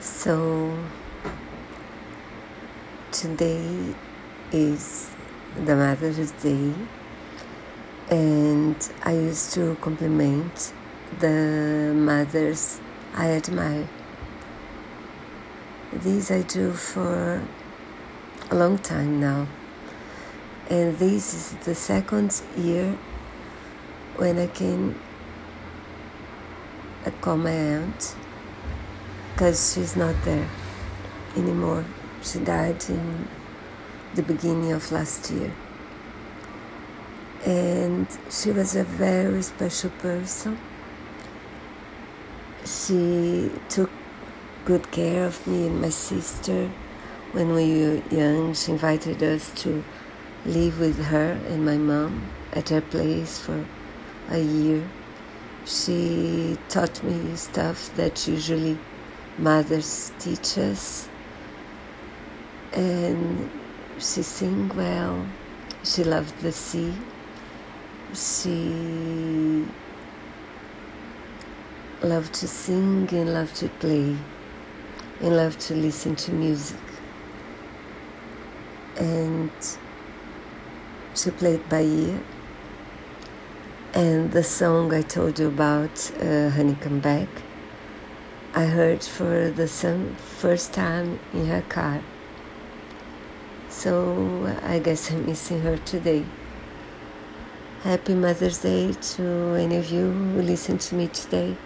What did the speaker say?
So today is the Mother's Day, and I used to compliment the mothers I admire. This I do for a long time now, and this is the second year when I can call my aunt because she's not there anymore. She died in the beginning of last year. And she was a very special person. She took good care of me and my sister when we were young. She invited us to live with her and my mom at her place for a year. She taught me stuff that usually mothers teach us. And she sing well. She loved the sea. She loved to sing and loved to play and loved to listen to music. And she played by ear. And the song I told you about, uh, Honey Come Back, I heard for the first time in her car. So I guess I'm missing her today. Happy Mother's Day to any of you who listen to me today.